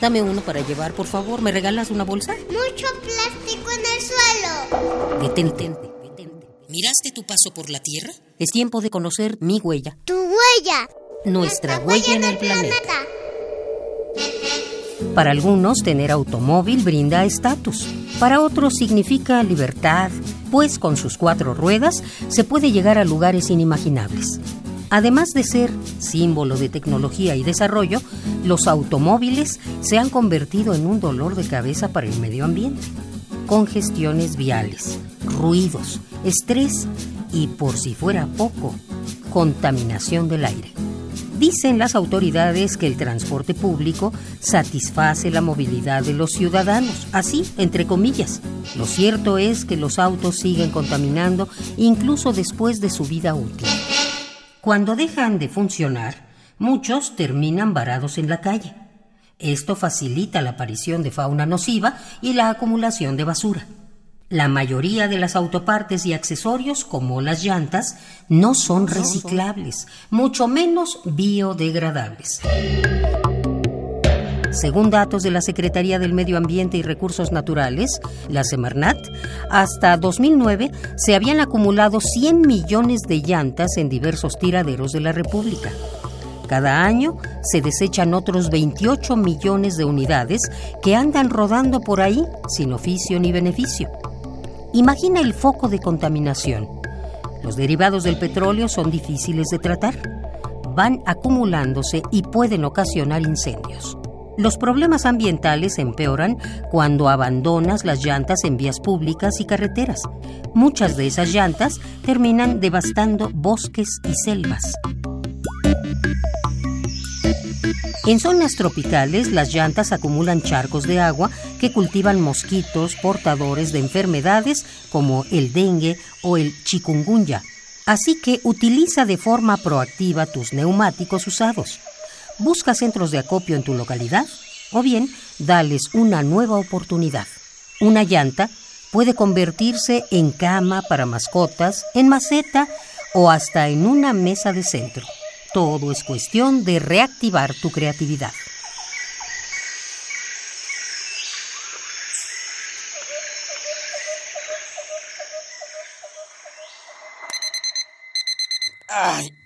Dame uno para llevar, por favor. ¿Me regalas una bolsa? Mucho plástico en el suelo. Detente. ¿Miraste tu paso por la Tierra? Es tiempo de conocer mi huella. Tu huella. Nuestra huella en el planeta. Para algunos, tener automóvil brinda estatus. Para otros significa libertad, pues con sus cuatro ruedas se puede llegar a lugares inimaginables. Además de ser símbolo de tecnología y desarrollo, los automóviles se han convertido en un dolor de cabeza para el medio ambiente. Congestiones viales, ruidos, estrés y, por si fuera poco, contaminación del aire. Dicen las autoridades que el transporte público satisface la movilidad de los ciudadanos, así, entre comillas. Lo cierto es que los autos siguen contaminando incluso después de su vida útil. Cuando dejan de funcionar, muchos terminan varados en la calle. Esto facilita la aparición de fauna nociva y la acumulación de basura. La mayoría de las autopartes y accesorios, como las llantas, no son reciclables, mucho menos biodegradables. Según datos de la Secretaría del Medio Ambiente y Recursos Naturales, la Semarnat, hasta 2009 se habían acumulado 100 millones de llantas en diversos tiraderos de la República. Cada año se desechan otros 28 millones de unidades que andan rodando por ahí sin oficio ni beneficio. Imagina el foco de contaminación. Los derivados del petróleo son difíciles de tratar. Van acumulándose y pueden ocasionar incendios. Los problemas ambientales empeoran cuando abandonas las llantas en vías públicas y carreteras. Muchas de esas llantas terminan devastando bosques y selvas. En zonas tropicales, las llantas acumulan charcos de agua que cultivan mosquitos portadores de enfermedades como el dengue o el chikungunya. Así que utiliza de forma proactiva tus neumáticos usados. Busca centros de acopio en tu localidad o bien dales una nueva oportunidad. Una llanta puede convertirse en cama para mascotas, en maceta o hasta en una mesa de centro. Todo es cuestión de reactivar tu creatividad. Ay.